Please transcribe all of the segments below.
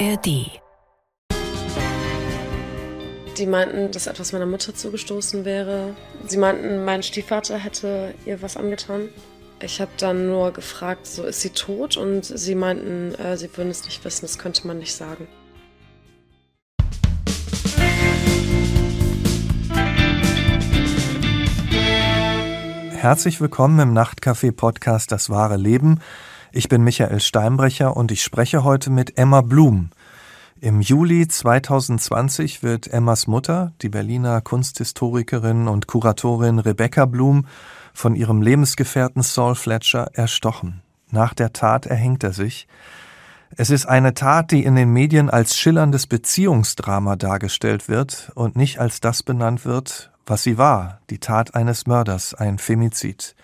ARD. Die meinten, dass etwas meiner Mutter zugestoßen wäre. Sie meinten, mein Stiefvater hätte ihr was angetan. Ich habe dann nur gefragt, so ist sie tot? Und sie meinten, äh, sie würden es nicht wissen, das könnte man nicht sagen. Herzlich willkommen im Nachtcafé-Podcast Das wahre Leben. Ich bin Michael Steinbrecher und ich spreche heute mit Emma Blum. Im Juli 2020 wird Emmas Mutter, die Berliner Kunsthistorikerin und Kuratorin Rebecca Blum, von ihrem Lebensgefährten Saul Fletcher erstochen. Nach der Tat erhängt er sich. Es ist eine Tat, die in den Medien als schillerndes Beziehungsdrama dargestellt wird und nicht als das benannt wird, was sie war, die Tat eines Mörders, ein Femizid.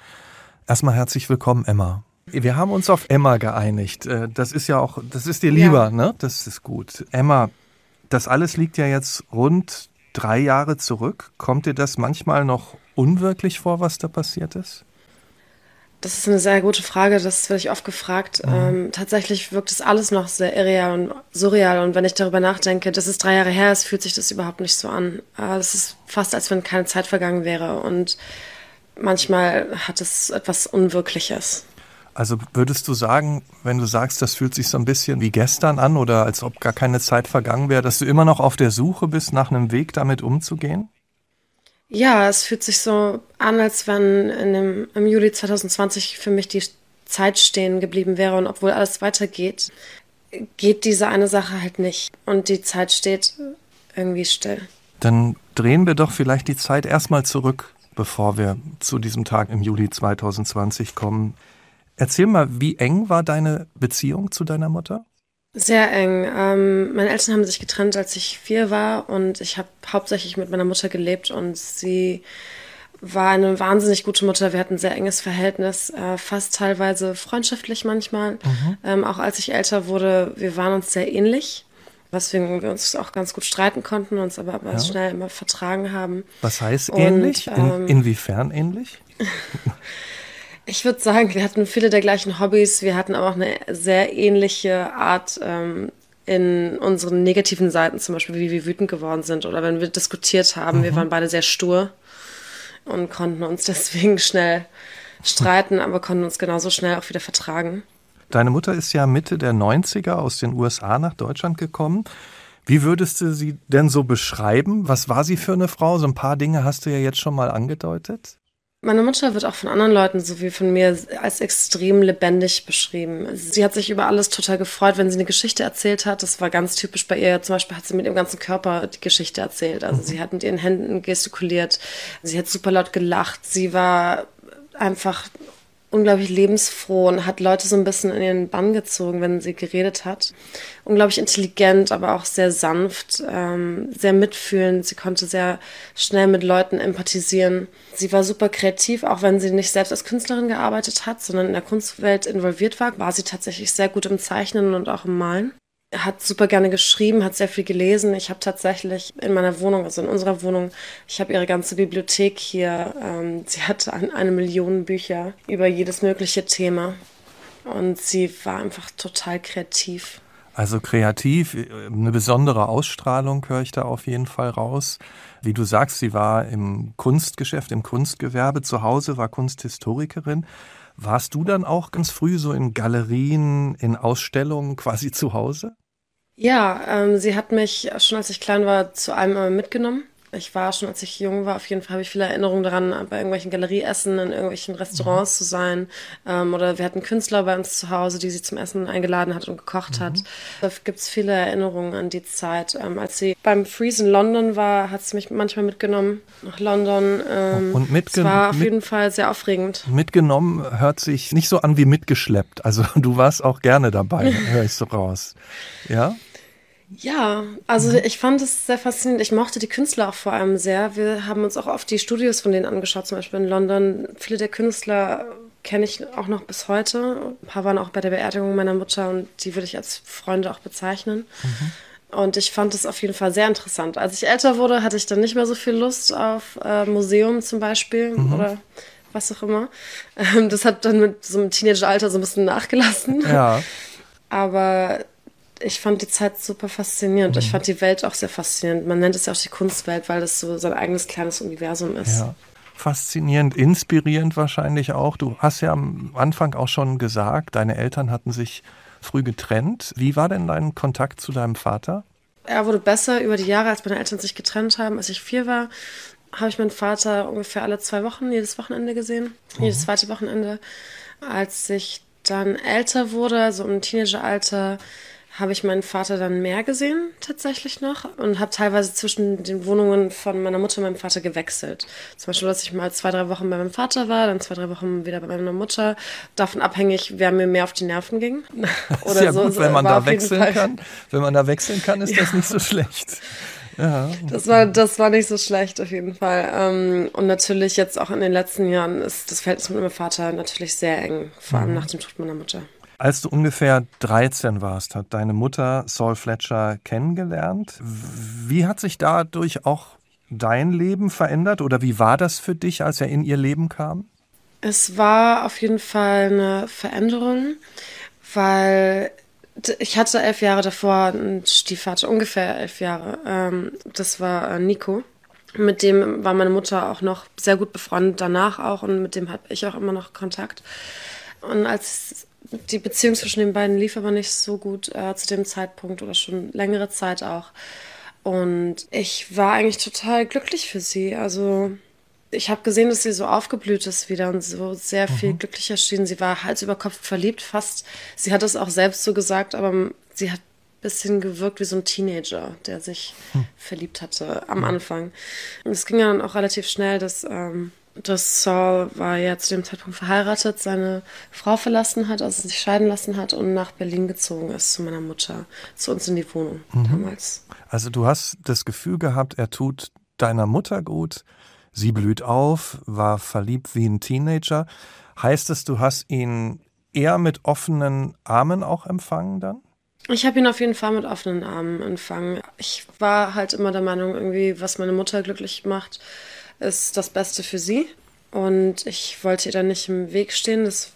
Erstmal herzlich willkommen, Emma. Wir haben uns auf Emma geeinigt. Äh, das ist ja auch, das ist dir lieber, ja. ne? Das ist gut. Emma, das alles liegt ja jetzt rund drei Jahre zurück. Kommt dir das manchmal noch unwirklich vor, was da passiert ist? Das ist eine sehr gute Frage, das werde ich oft gefragt. Mhm. Ähm, tatsächlich wirkt es alles noch sehr irreal und surreal. Und wenn ich darüber nachdenke, dass es drei Jahre her ist, fühlt sich das überhaupt nicht so an. Äh, es ist fast, als wenn keine Zeit vergangen wäre. Und manchmal hat es etwas Unwirkliches. Also würdest du sagen, wenn du sagst, das fühlt sich so ein bisschen wie gestern an oder als ob gar keine Zeit vergangen wäre, dass du immer noch auf der Suche bist nach einem Weg, damit umzugehen? Ja, es fühlt sich so an, als wenn dem, im Juli 2020 für mich die Zeit stehen geblieben wäre und obwohl alles weitergeht, geht diese eine Sache halt nicht und die Zeit steht irgendwie still. Dann drehen wir doch vielleicht die Zeit erstmal zurück, bevor wir zu diesem Tag im Juli 2020 kommen. Erzähl mal, wie eng war deine Beziehung zu deiner Mutter? Sehr eng. Ähm, meine Eltern haben sich getrennt, als ich vier war und ich habe hauptsächlich mit meiner Mutter gelebt und sie war eine wahnsinnig gute Mutter. Wir hatten ein sehr enges Verhältnis, äh, fast teilweise freundschaftlich manchmal. Mhm. Ähm, auch als ich älter wurde, wir waren uns sehr ähnlich, weswegen wir uns auch ganz gut streiten konnten, uns aber, aber ja. schnell immer vertragen haben. Was heißt ähnlich? Und, ähm, In, inwiefern ähnlich? Ich würde sagen, wir hatten viele der gleichen Hobbys. Wir hatten aber auch eine sehr ähnliche Art ähm, in unseren negativen Seiten, zum Beispiel, wie wir wütend geworden sind oder wenn wir diskutiert haben. Mhm. Wir waren beide sehr stur und konnten uns deswegen schnell streiten, aber konnten uns genauso schnell auch wieder vertragen. Deine Mutter ist ja Mitte der 90er aus den USA nach Deutschland gekommen. Wie würdest du sie denn so beschreiben? Was war sie für eine Frau? So ein paar Dinge hast du ja jetzt schon mal angedeutet. Meine Mutter wird auch von anderen Leuten sowie von mir als extrem lebendig beschrieben. Sie hat sich über alles total gefreut, wenn sie eine Geschichte erzählt hat. Das war ganz typisch bei ihr. Zum Beispiel hat sie mit ihrem ganzen Körper die Geschichte erzählt. Also sie hat mit ihren Händen gestikuliert. Sie hat super laut gelacht. Sie war einfach unglaublich lebensfroh und hat Leute so ein bisschen in ihren Bann gezogen, wenn sie geredet hat. Unglaublich intelligent, aber auch sehr sanft, ähm, sehr mitfühlend. Sie konnte sehr schnell mit Leuten empathisieren. Sie war super kreativ, auch wenn sie nicht selbst als Künstlerin gearbeitet hat, sondern in der Kunstwelt involviert war, war sie tatsächlich sehr gut im Zeichnen und auch im Malen hat super gerne geschrieben, hat sehr viel gelesen. Ich habe tatsächlich in meiner Wohnung, also in unserer Wohnung, ich habe ihre ganze Bibliothek hier. Ähm, sie hatte eine Million Bücher über jedes mögliche Thema. Und sie war einfach total kreativ. Also kreativ, eine besondere Ausstrahlung höre ich da auf jeden Fall raus. Wie du sagst, sie war im Kunstgeschäft, im Kunstgewerbe zu Hause, war Kunsthistorikerin. Warst du dann auch ganz früh so in Galerien, in Ausstellungen quasi zu Hause? Ja, ähm, sie hat mich schon als ich klein war zu allem immer mitgenommen. Ich war schon, als ich jung war, auf jeden Fall habe ich viele Erinnerungen daran, bei irgendwelchen Galerieessen, in irgendwelchen Restaurants mhm. zu sein. Ähm, oder wir hatten Künstler bei uns zu Hause, die sie zum Essen eingeladen hat und gekocht mhm. hat. Da gibt es viele Erinnerungen an die Zeit. Ähm, als sie beim Freeze in London war, hat sie mich manchmal mitgenommen nach London. Ähm, und mitgenommen. war auf mit, jeden Fall sehr aufregend. Mitgenommen hört sich nicht so an wie mitgeschleppt. Also du warst auch gerne dabei, höre ich so raus. Ja? Ja, also mhm. ich fand es sehr faszinierend. Ich mochte die Künstler auch vor allem sehr. Wir haben uns auch oft die Studios von denen angeschaut, zum Beispiel in London. Viele der Künstler kenne ich auch noch bis heute. Ein paar waren auch bei der Beerdigung meiner Mutter und die würde ich als Freunde auch bezeichnen. Mhm. Und ich fand es auf jeden Fall sehr interessant. Als ich älter wurde, hatte ich dann nicht mehr so viel Lust auf äh, Museum zum Beispiel mhm. oder was auch immer. Ähm, das hat dann mit so einem Teenageralter so ein bisschen nachgelassen. Ja. Aber Ich fand die Zeit super faszinierend. Mhm. Ich fand die Welt auch sehr faszinierend. Man nennt es ja auch die Kunstwelt, weil das so sein eigenes kleines Universum ist. Ja. Faszinierend, inspirierend wahrscheinlich auch. Du hast ja am Anfang auch schon gesagt, deine Eltern hatten sich früh getrennt. Wie war denn dein Kontakt zu deinem Vater? Er wurde besser über die Jahre, als meine Eltern sich getrennt haben. Als ich vier war, habe ich meinen Vater ungefähr alle zwei Wochen, jedes Wochenende gesehen. Mhm. Jedes zweite Wochenende. Als ich dann älter wurde, so im Teenageralter, habe ich meinen Vater dann mehr gesehen, tatsächlich noch, und habe teilweise zwischen den Wohnungen von meiner Mutter und meinem Vater gewechselt. Zum Beispiel, dass ich mal zwei, drei Wochen bei meinem Vater war, dann zwei, drei Wochen wieder bei meiner Mutter. Davon abhängig, wer mir mehr auf die Nerven ging. Oder ja so, gut, wenn man da wechseln kann. Wenn man da wechseln kann, ist ja. das nicht so schlecht. Ja. Das war, das war nicht so schlecht auf jeden Fall. Ähm, und natürlich jetzt auch in den letzten Jahren ist das Verhältnis mit meinem Vater natürlich sehr eng, vor allem mhm. nach dem Tod meiner Mutter. Als du ungefähr 13 warst, hat deine Mutter Saul Fletcher kennengelernt. Wie hat sich dadurch auch dein Leben verändert oder wie war das für dich, als er in ihr Leben kam? Es war auf jeden Fall eine Veränderung, weil ich hatte elf Jahre davor einen Stiefvater, ungefähr elf Jahre. Ähm, das war äh, Nico. Mit dem war meine Mutter auch noch sehr gut befreundet danach auch und mit dem habe ich auch immer noch Kontakt. Und als die Beziehung zwischen den beiden lief aber nicht so gut äh, zu dem Zeitpunkt oder schon längere Zeit auch. Und ich war eigentlich total glücklich für sie. Also ich habe gesehen, dass sie so aufgeblüht ist wieder und so sehr viel mhm. glücklicher schien. Sie war Hals über Kopf verliebt, fast. Sie hat es auch selbst so gesagt, aber sie hat ein bisschen gewirkt wie so ein Teenager, der sich hm. verliebt hatte am Anfang. Und es ging ja dann auch relativ schnell, dass ähm, dass Saul war ja zu dem Zeitpunkt verheiratet, seine Frau verlassen hat, also sich scheiden lassen hat und nach Berlin gezogen ist zu meiner Mutter, zu uns in die Wohnung mhm. damals. Also du hast das Gefühl gehabt, er tut deiner Mutter gut, sie blüht auf, war verliebt wie ein Teenager. Heißt es, du hast ihn eher mit offenen Armen auch empfangen dann? Ich habe ihn auf jeden Fall mit offenen Armen empfangen. Ich war halt immer der Meinung, irgendwie, was meine Mutter glücklich macht, ist das Beste für sie. Und ich wollte ihr dann nicht im Weg stehen. Das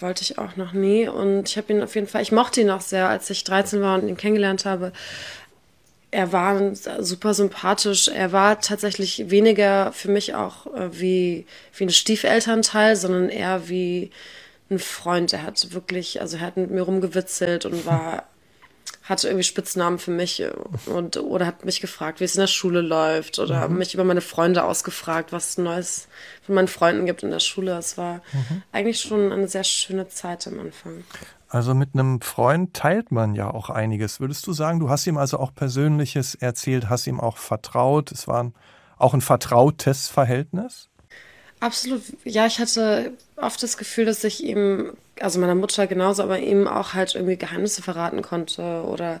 wollte ich auch noch nie. Und ich habe ihn auf jeden Fall, ich mochte ihn auch sehr, als ich 13 war und ihn kennengelernt habe. Er war super sympathisch. Er war tatsächlich weniger für mich auch äh, wie, wie ein Stiefelternteil, sondern eher wie ein Freund. Er hat wirklich, also er hat mit mir rumgewitzelt und war hatte irgendwie Spitznamen für mich äh, und oder hat mich gefragt, wie es in der Schule läuft oder mhm. mich über meine Freunde ausgefragt, was es Neues von meinen Freunden gibt in der Schule. Es war mhm. eigentlich schon eine sehr schöne Zeit am Anfang. Also mit einem Freund teilt man ja auch einiges. Würdest du sagen, du hast ihm also auch Persönliches erzählt, hast ihm auch vertraut? Es war auch ein vertrautes Verhältnis? Absolut. Ja, ich hatte oft das Gefühl, dass ich ihm, also meiner Mutter genauso, aber ihm auch halt irgendwie Geheimnisse verraten konnte. Oder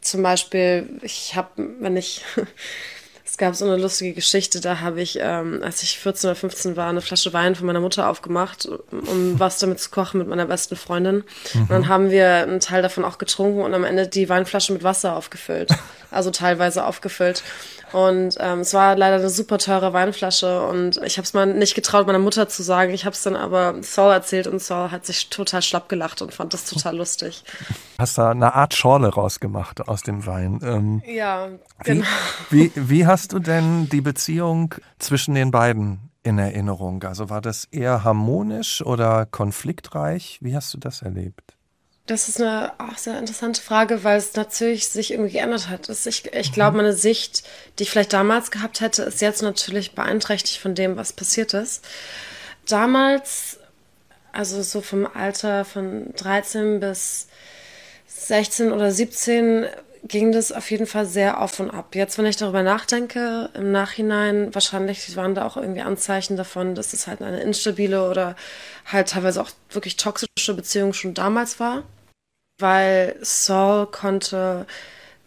zum Beispiel, ich habe, wenn ich, es gab so eine lustige Geschichte, da habe ich, ähm, als ich 14 oder 15 war, eine Flasche Wein von meiner Mutter aufgemacht, um was damit zu kochen mit meiner besten Freundin. Mhm. Und dann haben wir einen Teil davon auch getrunken und am Ende die Weinflasche mit Wasser aufgefüllt. Also teilweise aufgefüllt. Und ähm, es war leider eine super teure Weinflasche und ich habe es mal nicht getraut, meiner Mutter zu sagen. Ich habe es dann aber Saul erzählt und Saul hat sich total schlapp gelacht und fand das total lustig. Hast da eine Art Schorle rausgemacht aus dem Wein. Ähm, ja, genau. Wie, wie, wie hast du denn die Beziehung zwischen den beiden in Erinnerung? Also war das eher harmonisch oder konfliktreich? Wie hast du das erlebt? Das ist eine auch sehr interessante Frage, weil es natürlich sich irgendwie geändert hat. Ich, ich glaube, meine Sicht, die ich vielleicht damals gehabt hätte, ist jetzt natürlich beeinträchtigt von dem, was passiert ist. Damals, also so vom Alter von 13 bis 16 oder 17, ging das auf jeden Fall sehr auf und ab. Jetzt, wenn ich darüber nachdenke, im Nachhinein, wahrscheinlich waren da auch irgendwie Anzeichen davon, dass es halt eine instabile oder halt teilweise auch wirklich toxische Beziehung schon damals war weil Saul konnte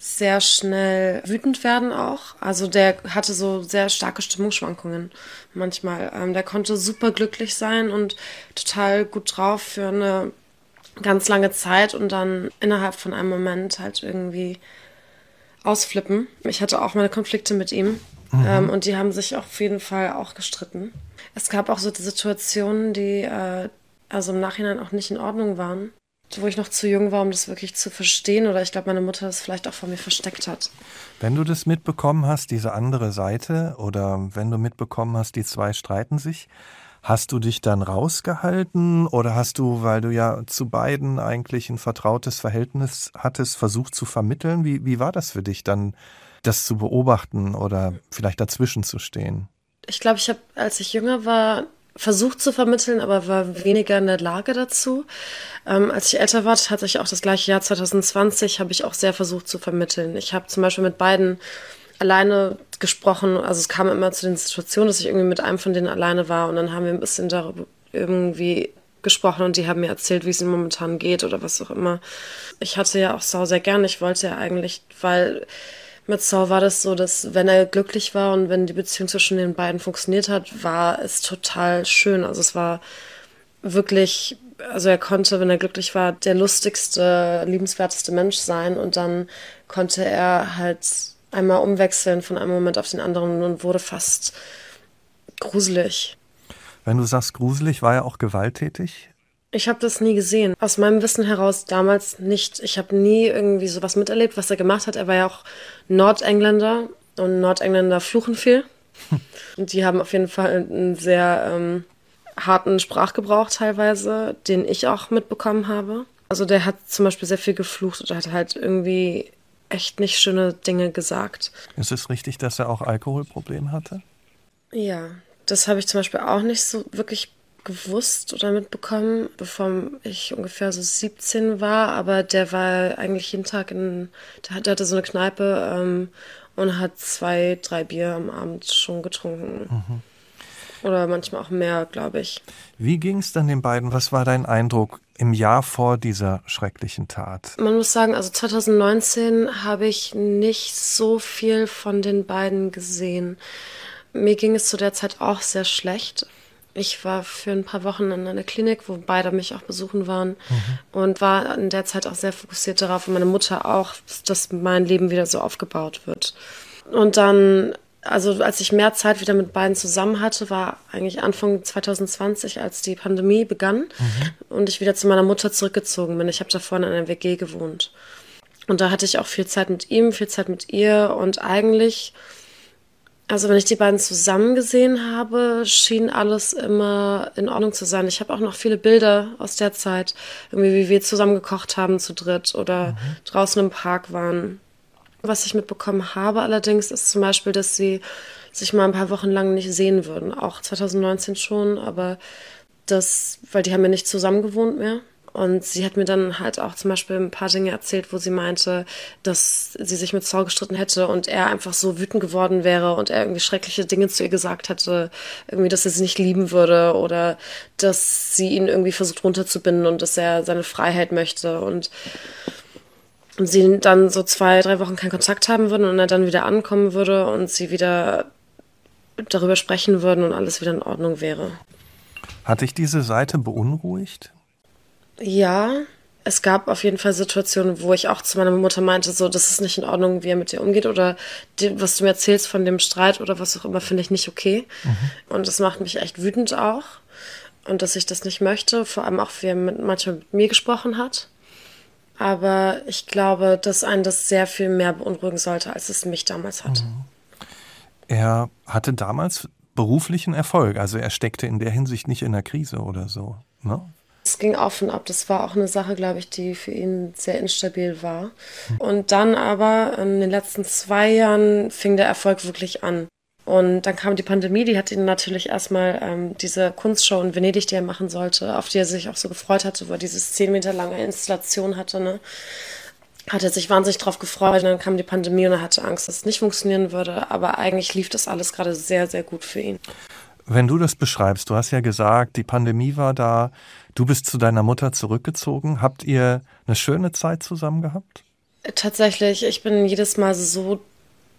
sehr schnell wütend werden auch. Also der hatte so sehr starke Stimmungsschwankungen manchmal. Ähm, der konnte super glücklich sein und total gut drauf für eine ganz lange Zeit und dann innerhalb von einem Moment halt irgendwie ausflippen. Ich hatte auch meine Konflikte mit ihm mhm. ähm, und die haben sich auf jeden Fall auch gestritten. Es gab auch so Situationen, die äh, also im Nachhinein auch nicht in Ordnung waren wo ich noch zu jung war, um das wirklich zu verstehen. Oder ich glaube, meine Mutter das vielleicht auch vor mir versteckt hat. Wenn du das mitbekommen hast, diese andere Seite, oder wenn du mitbekommen hast, die zwei streiten sich, Hast du dich dann rausgehalten oder hast du, weil du ja zu beiden eigentlich ein vertrautes Verhältnis hattest, versucht zu vermitteln? Wie, wie war das für dich dann, das zu beobachten oder vielleicht dazwischen zu stehen? Ich glaube, ich habe, als ich jünger war, versucht zu vermitteln, aber war weniger in der Lage dazu. Ähm, als ich älter war, hatte ich auch das gleiche Jahr 2020, habe ich auch sehr versucht zu vermitteln. Ich habe zum Beispiel mit beiden alleine gesprochen. Also es kam immer zu den Situationen, dass ich irgendwie mit einem von denen alleine war und dann haben wir ein bisschen darüber irgendwie gesprochen und die haben mir erzählt, wie es ihnen momentan geht oder was auch immer. Ich hatte ja auch Sau sehr gern. Ich wollte ja eigentlich, weil mit Sau war das so, dass wenn er glücklich war und wenn die Beziehung zwischen den beiden funktioniert hat, war es total schön. Also es war wirklich, also er konnte, wenn er glücklich war, der lustigste, liebenswerteste Mensch sein und dann konnte er halt einmal umwechseln von einem Moment auf den anderen und wurde fast gruselig. Wenn du sagst gruselig, war er auch gewalttätig? Ich habe das nie gesehen. Aus meinem Wissen heraus damals nicht. Ich habe nie irgendwie sowas miterlebt, was er gemacht hat. Er war ja auch Nordengländer und Nordengländer fluchen viel. und die haben auf jeden Fall einen sehr ähm, harten Sprachgebrauch teilweise, den ich auch mitbekommen habe. Also der hat zum Beispiel sehr viel geflucht oder hat halt irgendwie echt nicht schöne Dinge gesagt. Ist es richtig, dass er auch Alkoholprobleme hatte? Ja, das habe ich zum Beispiel auch nicht so wirklich gewusst oder mitbekommen, bevor ich ungefähr so 17 war. Aber der war eigentlich jeden Tag in, der hatte so eine Kneipe ähm, und hat zwei, drei Bier am Abend schon getrunken. Mhm. Oder manchmal auch mehr, glaube ich. Wie ging es dann den beiden? Was war dein Eindruck im Jahr vor dieser schrecklichen Tat? Man muss sagen, also 2019 habe ich nicht so viel von den beiden gesehen. Mir ging es zu der Zeit auch sehr schlecht. Ich war für ein paar Wochen in einer Klinik, wo beide mich auch besuchen waren mhm. und war in der Zeit auch sehr fokussiert darauf und meine Mutter auch, dass mein Leben wieder so aufgebaut wird. Und dann also als ich mehr Zeit wieder mit beiden zusammen hatte, war eigentlich Anfang 2020, als die Pandemie begann mhm. und ich wieder zu meiner Mutter zurückgezogen bin. Ich habe davor in einer WG gewohnt. Und da hatte ich auch viel Zeit mit ihm, viel Zeit mit ihr und eigentlich, also wenn ich die beiden zusammen gesehen habe, schien alles immer in Ordnung zu sein. Ich habe auch noch viele Bilder aus der Zeit, irgendwie wie wir zusammen gekocht haben zu dritt oder mhm. draußen im Park waren. Was ich mitbekommen habe allerdings, ist zum Beispiel, dass sie sich mal ein paar Wochen lang nicht sehen würden. Auch 2019 schon, aber das, weil die haben ja nicht zusammen gewohnt mehr. Und sie hat mir dann halt auch zum Beispiel ein paar Dinge erzählt, wo sie meinte, dass sie sich mit Saul gestritten hätte und er einfach so wütend geworden wäre und er irgendwie schreckliche Dinge zu ihr gesagt hätte, irgendwie, dass er sie nicht lieben würde oder dass sie ihn irgendwie versucht runterzubinden und dass er seine Freiheit möchte und sie dann so zwei, drei Wochen keinen Kontakt haben würden und er dann wieder ankommen würde und sie wieder darüber sprechen würden und alles wieder in Ordnung wäre. Hat dich diese Seite beunruhigt? Ja, es gab auf jeden Fall Situationen, wo ich auch zu meiner Mutter meinte, so, das ist nicht in Ordnung, wie er mit dir umgeht oder die, was du mir erzählst von dem Streit oder was auch immer, finde ich nicht okay. Mhm. Und das macht mich echt wütend auch. Und dass ich das nicht möchte, vor allem auch, wie er mit, manchmal mit mir gesprochen hat. Aber ich glaube, dass einen das sehr viel mehr beunruhigen sollte, als es mich damals hat. Mhm. Er hatte damals beruflichen Erfolg, also er steckte in der Hinsicht nicht in der Krise oder so. Ne? Es ging auf und ab. Das war auch eine Sache, glaube ich, die für ihn sehr instabil war. Und dann aber in den letzten zwei Jahren fing der Erfolg wirklich an. Und dann kam die Pandemie, die hat ihn natürlich erstmal ähm, diese Kunstshow in Venedig, die er machen sollte, auf die er sich auch so gefreut hatte, wo er diese zehn Meter lange Installation hatte, ne? Hat er sich wahnsinnig drauf gefreut. Und dann kam die Pandemie und er hatte Angst, dass es nicht funktionieren würde. Aber eigentlich lief das alles gerade sehr, sehr gut für ihn. Wenn du das beschreibst, du hast ja gesagt, die Pandemie war da, du bist zu deiner Mutter zurückgezogen. Habt ihr eine schöne Zeit zusammen gehabt? Tatsächlich, ich bin jedes Mal so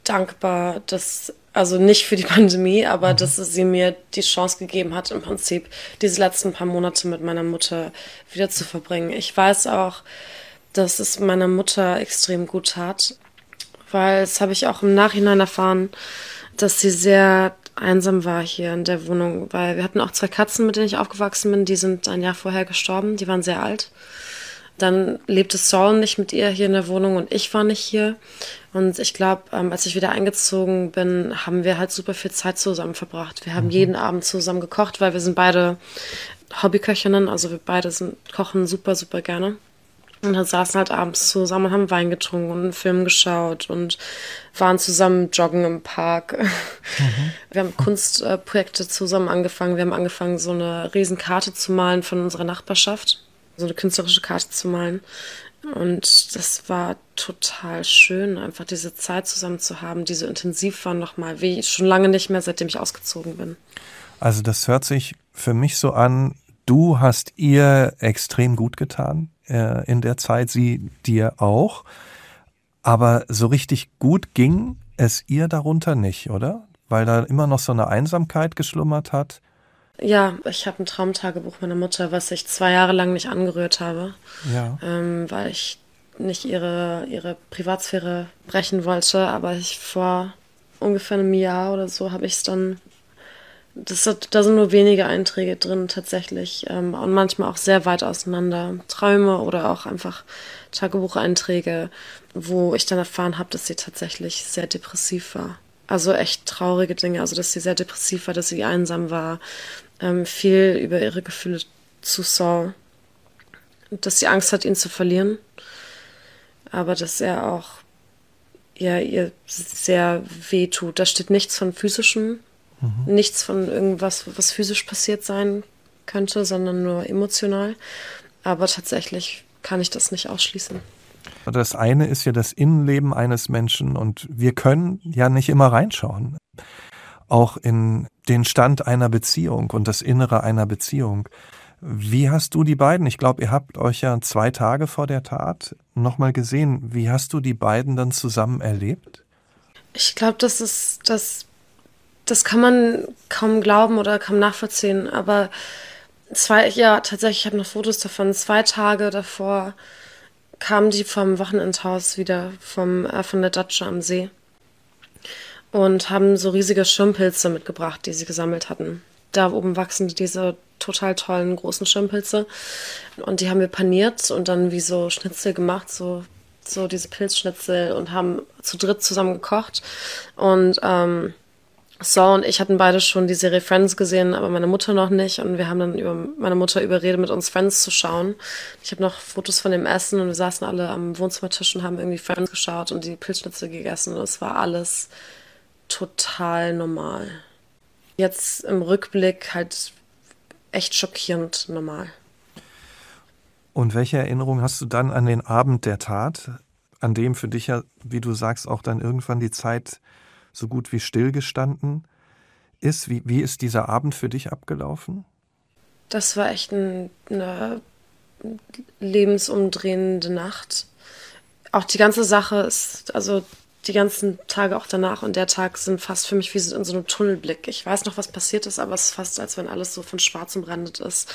dankbar, dass also nicht für die Pandemie, aber mhm. dass sie mir die Chance gegeben hat, im Prinzip diese letzten paar Monate mit meiner Mutter wieder zu verbringen. Ich weiß auch, dass es meiner Mutter extrem gut tat, weil das habe ich auch im Nachhinein erfahren, dass sie sehr einsam war hier in der Wohnung, weil wir hatten auch zwei Katzen, mit denen ich aufgewachsen bin, die sind ein Jahr vorher gestorben, die waren sehr alt. Dann lebte Saul nicht mit ihr hier in der Wohnung und ich war nicht hier. Und ich glaube, ähm, als ich wieder eingezogen bin, haben wir halt super viel Zeit zusammen verbracht. Wir haben mhm. jeden Abend zusammen gekocht, weil wir sind beide Hobbyköchinnen, also wir beide sind, kochen super, super gerne. Und dann saßen halt abends zusammen und haben Wein getrunken und einen Film geschaut und waren zusammen joggen im Park. Mhm. Wir haben Kunstprojekte zusammen angefangen. Wir haben angefangen, so eine Riesenkarte zu malen von unserer Nachbarschaft. So eine künstlerische Karte zu malen. Und das war total schön, einfach diese Zeit zusammen zu haben, die so intensiv war nochmal, wie schon lange nicht mehr, seitdem ich ausgezogen bin. Also das hört sich für mich so an, du hast ihr extrem gut getan äh, in der Zeit, sie dir auch. Aber so richtig gut ging es ihr darunter nicht, oder? Weil da immer noch so eine Einsamkeit geschlummert hat. Ja, ich habe ein Traumtagebuch meiner Mutter, was ich zwei Jahre lang nicht angerührt habe. Ja. Ähm, weil ich nicht ihre, ihre Privatsphäre brechen wollte, aber ich vor ungefähr einem Jahr oder so habe ich es dann. Das, da sind nur wenige Einträge drin tatsächlich ähm, und manchmal auch sehr weit auseinander. Träume oder auch einfach Tagebucheinträge, wo ich dann erfahren habe, dass sie tatsächlich sehr depressiv war. Also echt traurige Dinge, also dass sie sehr depressiv war, dass sie einsam war, ähm, viel über ihre Gefühle zu Saul, dass sie Angst hat, ihn zu verlieren, aber dass er auch ja, ihr sehr weh tut. Da steht nichts von physischem, mhm. nichts von irgendwas, was physisch passiert sein könnte, sondern nur emotional. Aber tatsächlich kann ich das nicht ausschließen. Das eine ist ja das Innenleben eines Menschen und wir können ja nicht immer reinschauen. Auch in den Stand einer Beziehung und das Innere einer Beziehung. Wie hast du die beiden, ich glaube, ihr habt euch ja zwei Tage vor der Tat nochmal gesehen, wie hast du die beiden dann zusammen erlebt? Ich glaube, das ist, das, das kann man kaum glauben oder kaum nachvollziehen, aber zwei, ja, tatsächlich, ich habe noch Fotos davon, zwei Tage davor kamen die vom Wochenendhaus wieder vom, äh, von der Datsche am See und haben so riesige Schirmpilze mitgebracht, die sie gesammelt hatten. Da oben wachsen diese total tollen großen Schirmpilze und die haben wir paniert und dann wie so Schnitzel gemacht, so so diese Pilzschnitzel und haben zu dritt zusammen gekocht und ähm, Saul und ich hatten beide schon die Serie Friends gesehen, aber meine Mutter noch nicht. Und wir haben dann über meine Mutter überredet, mit uns Friends zu schauen. Ich habe noch Fotos von dem Essen und wir saßen alle am Wohnzimmertisch und haben irgendwie Friends geschaut und die Pilzschnitzel gegessen. Und es war alles total normal. Jetzt im Rückblick halt echt schockierend normal. Und welche Erinnerung hast du dann an den Abend der Tat, an dem für dich ja, wie du sagst, auch dann irgendwann die Zeit so gut wie stillgestanden ist? Wie, wie ist dieser Abend für dich abgelaufen? Das war echt ein, eine lebensumdrehende Nacht. Auch die ganze Sache ist, also die ganzen Tage auch danach und der Tag sind fast für mich wie in so einem Tunnelblick. Ich weiß noch, was passiert ist, aber es ist fast, als wenn alles so von schwarz umrandet ist.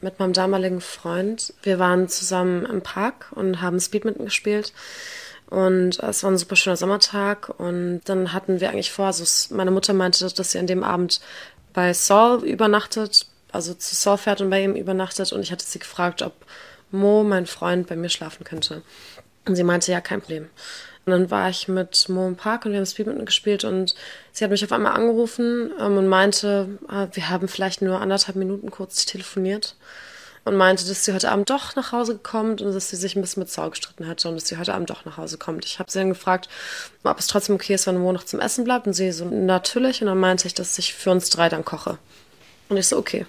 Mit meinem damaligen Freund. Wir waren zusammen im Park und haben Speedminton gespielt. Und es war ein super schöner Sommertag. Und dann hatten wir eigentlich vor, also meine Mutter meinte, dass sie an dem Abend bei Saul übernachtet, also zu Saul fährt und bei ihm übernachtet. Und ich hatte sie gefragt, ob Mo, mein Freund, bei mir schlafen könnte. Und sie meinte, ja, kein Problem. Und dann war ich mit Mo im Park und wir haben Speedminton gespielt und sie hat mich auf einmal angerufen ähm, und meinte, äh, wir haben vielleicht nur anderthalb Minuten kurz telefoniert und meinte, dass sie heute Abend doch nach Hause kommt und dass sie sich ein bisschen mit Saul gestritten hatte und dass sie heute Abend doch nach Hause kommt. Ich habe sie dann gefragt, ob es trotzdem okay ist, wenn Mo noch zum Essen bleibt und sie so, natürlich. Und dann meinte ich, dass ich für uns drei dann koche. Und ich so, okay.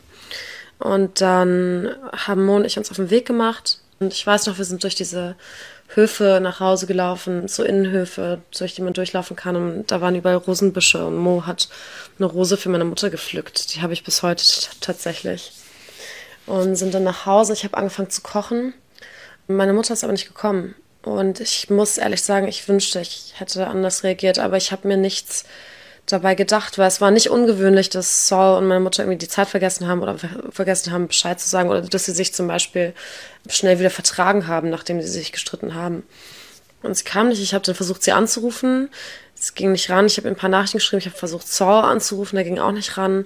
Und dann haben Mo und ich uns auf den Weg gemacht und ich weiß noch, wir sind durch diese Höfe nach Hause gelaufen, so Innenhöfe, durch die man durchlaufen kann. Und da waren überall Rosenbüsche. Und Mo hat eine Rose für meine Mutter gepflückt. Die habe ich bis heute tatsächlich. Und sind dann nach Hause. Ich habe angefangen zu kochen. Meine Mutter ist aber nicht gekommen. Und ich muss ehrlich sagen, ich wünschte, ich hätte anders reagiert. Aber ich habe mir nichts dabei gedacht, weil es war nicht ungewöhnlich, dass Saul und meine Mutter irgendwie die Zeit vergessen haben oder vergessen haben, Bescheid zu sagen oder dass sie sich zum Beispiel schnell wieder vertragen haben, nachdem sie sich gestritten haben. Und sie kam nicht. Ich habe dann versucht, sie anzurufen. Es ging nicht ran. Ich habe ein paar Nachrichten geschrieben. Ich habe versucht, Saul anzurufen. Der ging auch nicht ran.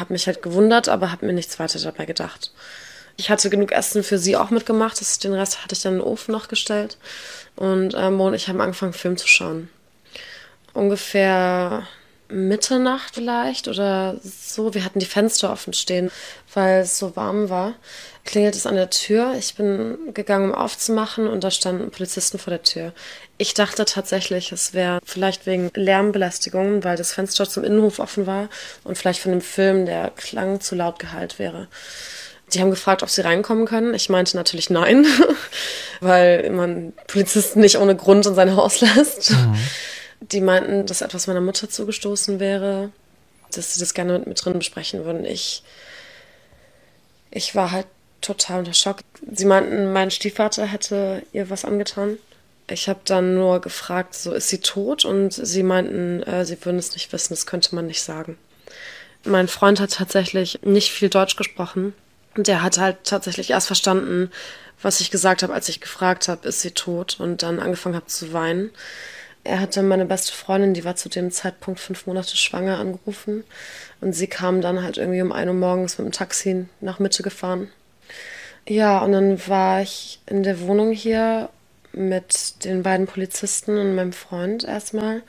Habe mich halt gewundert, aber habe mir nichts weiter dabei gedacht. Ich hatte genug Essen für sie auch mitgemacht. Den Rest hatte ich dann in den Ofen noch gestellt. Und ähm, Mo und ich haben angefangen, Film zu schauen. Ungefähr Mitternacht vielleicht oder so. Wir hatten die Fenster offen stehen, weil es so warm war. Klingelt es an der Tür. Ich bin gegangen, um aufzumachen und da standen Polizisten vor der Tür. Ich dachte tatsächlich, es wäre vielleicht wegen Lärmbelästigung, weil das Fenster zum Innenhof offen war und vielleicht von dem Film der Klang zu laut geheilt wäre. Die haben gefragt, ob sie reinkommen können. Ich meinte natürlich nein, weil man Polizisten nicht ohne Grund in sein Haus lässt. Mhm. Die meinten, dass etwas meiner Mutter zugestoßen wäre, dass sie das gerne mit mir drin besprechen würden. Ich, ich war halt total unter Schock. Sie meinten, mein Stiefvater hätte ihr was angetan. Ich habe dann nur gefragt, so ist sie tot? Und sie meinten, äh, sie würden es nicht wissen, das könnte man nicht sagen. Mein Freund hat tatsächlich nicht viel Deutsch gesprochen. Der hat halt tatsächlich erst verstanden, was ich gesagt habe, als ich gefragt habe, ist sie tot? Und dann angefangen habe zu weinen. Er hatte meine beste Freundin, die war zu dem Zeitpunkt fünf Monate schwanger, angerufen. Und sie kam dann halt irgendwie um ein Uhr morgens mit dem Taxi nach Mitte gefahren. Ja, und dann war ich in der Wohnung hier mit den beiden Polizisten und meinem Freund erstmal.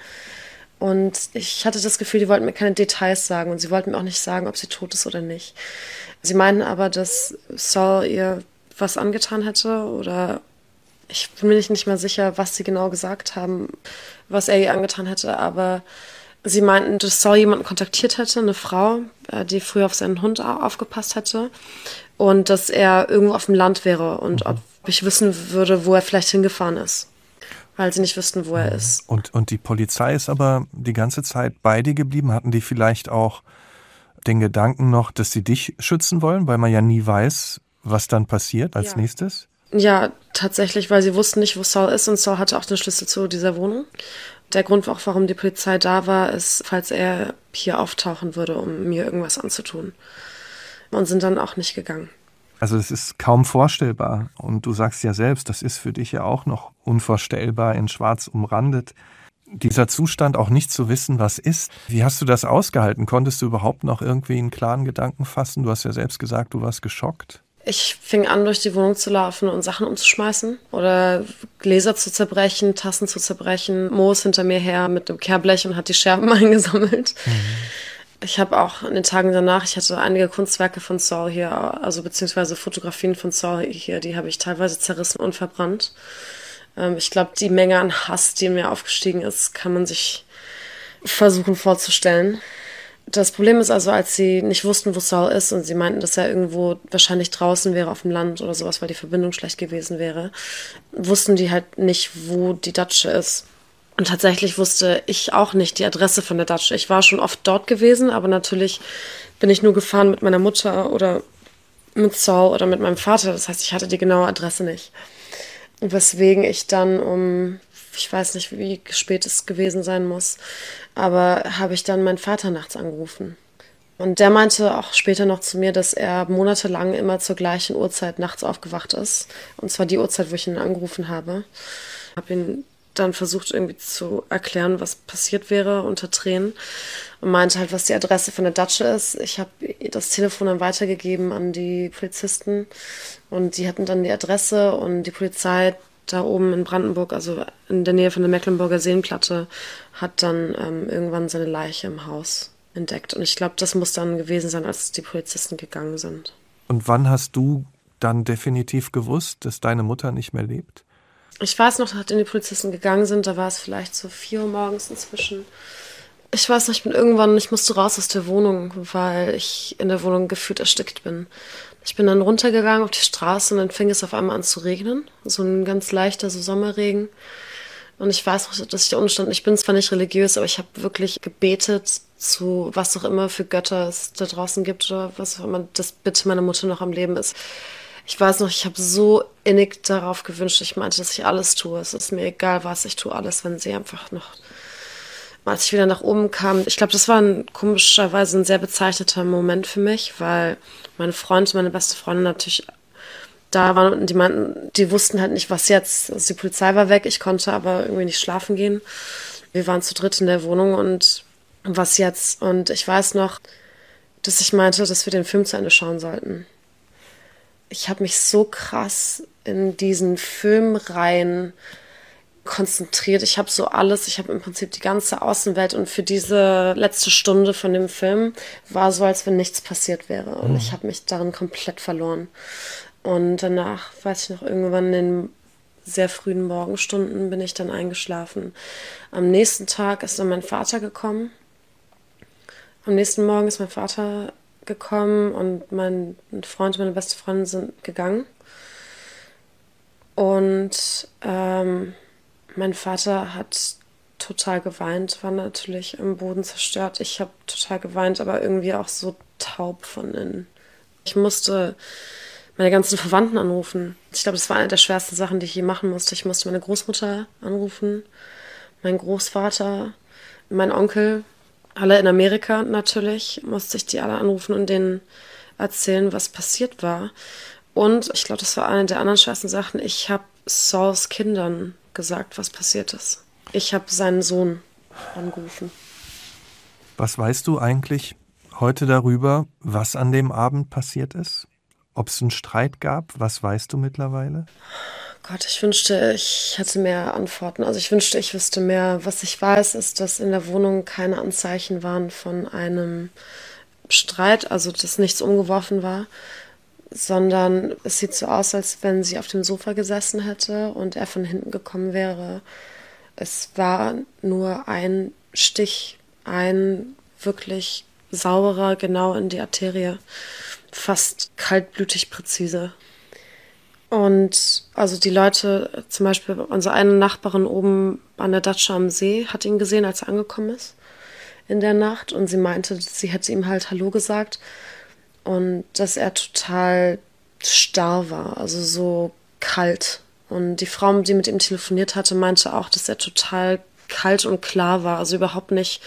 Und ich hatte das Gefühl, die wollten mir keine Details sagen und sie wollten mir auch nicht sagen, ob sie tot ist oder nicht. Sie meinten aber, dass Saul ihr was angetan hätte oder ich bin mir nicht mehr sicher, was sie genau gesagt haben, was er ihr angetan hätte, aber sie meinten, dass Saul jemanden kontaktiert hätte, eine Frau, äh, die früher auf seinen Hund aufgepasst hätte und dass er irgendwo auf dem Land wäre und mhm. ob ich wissen würde, wo er vielleicht hingefahren ist, weil sie nicht wüssten, wo er mhm. ist. Und, und die Polizei ist aber die ganze Zeit bei dir geblieben. Hatten die vielleicht auch den Gedanken noch, dass sie dich schützen wollen, weil man ja nie weiß, was dann passiert als ja. nächstes? Ja, tatsächlich, weil sie wussten nicht, wo Saul ist und Saul hatte auch den Schlüssel zu dieser Wohnung. Der Grund auch, warum die Polizei da war, ist, falls er hier auftauchen würde, um mir irgendwas anzutun. Und sind dann auch nicht gegangen. Also es ist kaum vorstellbar. Und du sagst ja selbst, das ist für dich ja auch noch unvorstellbar, in Schwarz umrandet. Dieser Zustand, auch nicht zu wissen, was ist. Wie hast du das ausgehalten? Konntest du überhaupt noch irgendwie einen klaren Gedanken fassen? Du hast ja selbst gesagt, du warst geschockt. Ich fing an, durch die Wohnung zu laufen und Sachen umzuschmeißen oder Gläser zu zerbrechen, Tassen zu zerbrechen. Mo ist hinter mir her mit einem Kehrblech und hat die Scherben eingesammelt. Mhm. Ich habe auch in den Tagen danach, ich hatte einige Kunstwerke von Saul hier, also beziehungsweise Fotografien von Saul hier, die habe ich teilweise zerrissen und verbrannt. Ähm, ich glaube, die Menge an Hass, die in mir aufgestiegen ist, kann man sich versuchen vorzustellen. Das Problem ist also, als sie nicht wussten, wo Saul ist und sie meinten, dass er irgendwo wahrscheinlich draußen wäre auf dem Land oder sowas, weil die Verbindung schlecht gewesen wäre, wussten die halt nicht, wo die Datsche ist. Und tatsächlich wusste ich auch nicht die Adresse von der Datsche. Ich war schon oft dort gewesen, aber natürlich bin ich nur gefahren mit meiner Mutter oder mit Saul oder mit meinem Vater. Das heißt, ich hatte die genaue Adresse nicht. Weswegen ich dann um ich weiß nicht, wie spät es gewesen sein muss, aber habe ich dann meinen Vater nachts angerufen. Und der meinte auch später noch zu mir, dass er monatelang immer zur gleichen Uhrzeit nachts aufgewacht ist. Und zwar die Uhrzeit, wo ich ihn angerufen habe. Habe ihn dann versucht irgendwie zu erklären, was passiert wäre unter Tränen und meinte halt, was die Adresse von der Datsche ist. Ich habe das Telefon dann weitergegeben an die Polizisten und die hatten dann die Adresse und die Polizei da oben in Brandenburg, also in der Nähe von der Mecklenburger Seenplatte, hat dann ähm, irgendwann seine Leiche im Haus entdeckt. Und ich glaube, das muss dann gewesen sein, als die Polizisten gegangen sind. Und wann hast du dann definitiv gewusst, dass deine Mutter nicht mehr lebt? Ich weiß noch, nachdem die Polizisten gegangen sind, da war es vielleicht so vier Uhr morgens inzwischen. Ich weiß noch, ich bin irgendwann, ich musste raus aus der Wohnung, weil ich in der Wohnung gefühlt erstickt bin. Ich bin dann runtergegangen auf die Straße und dann fing es auf einmal an zu regnen. So ein ganz leichter so Sommerregen. Und ich weiß noch, dass ich da unten stand. Ich bin zwar nicht religiös, aber ich habe wirklich gebetet zu was auch immer für Götter es da draußen gibt oder was auch immer, dass bitte meine Mutter noch am Leben ist. Ich weiß noch, ich habe so innig darauf gewünscht. Ich meinte, dass ich alles tue. Es ist mir egal, was ich tue, alles, wenn sie einfach noch als ich wieder nach oben kam, ich glaube, das war ein, komischerweise ein sehr bezeichneter Moment für mich, weil meine Freunde, meine beste Freundin natürlich da waren und die meinten, die wussten halt nicht, was jetzt. Also die Polizei war weg, ich konnte aber irgendwie nicht schlafen gehen. Wir waren zu dritt in der Wohnung und was jetzt? Und ich weiß noch, dass ich meinte, dass wir den Film zu Ende schauen sollten. ich habe mich so krass in diesen Film rein konzentriert. Ich habe so alles, ich habe im Prinzip die ganze Außenwelt und für diese letzte Stunde von dem Film war so, als wenn nichts passiert wäre. Und mhm. ich habe mich darin komplett verloren. Und danach, weiß ich noch, irgendwann in den sehr frühen Morgenstunden bin ich dann eingeschlafen. Am nächsten Tag ist dann mein Vater gekommen. Am nächsten Morgen ist mein Vater gekommen und mein Freund und meine beste Freundin sind gegangen. Und ähm, mein Vater hat total geweint, war natürlich im Boden zerstört. Ich habe total geweint, aber irgendwie auch so taub von innen. Ich musste meine ganzen Verwandten anrufen. Ich glaube, das war eine der schwersten Sachen, die ich je machen musste. Ich musste meine Großmutter anrufen, meinen Großvater, meinen Onkel, alle in Amerika natürlich, musste ich die alle anrufen und denen erzählen, was passiert war. Und ich glaube, das war eine der anderen schwersten Sachen. Ich habe Sauls Kindern gesagt, was passiert ist. Ich habe seinen Sohn angerufen. Was weißt du eigentlich heute darüber, was an dem Abend passiert ist? Ob es einen Streit gab? Was weißt du mittlerweile? Gott, ich wünschte, ich hätte mehr Antworten. Also ich wünschte, ich wüsste mehr. Was ich weiß, ist, dass in der Wohnung keine Anzeichen waren von einem Streit, also dass nichts umgeworfen war, sondern es sieht so aus, als wenn sie auf dem Sofa gesessen hätte und er von hinten gekommen wäre. Es war nur ein Stich, ein wirklich sauberer, genau in die Arterie, fast kaltblütig präzise. Und also die Leute, zum Beispiel unsere eine Nachbarin oben an der Datsche am See, hat ihn gesehen, als er angekommen ist in der Nacht und sie meinte, sie hätte ihm halt Hallo gesagt und dass er total starr war, also so kalt. Und die Frau, die mit ihm telefoniert hatte, meinte auch, dass er total kalt und klar war, also überhaupt nicht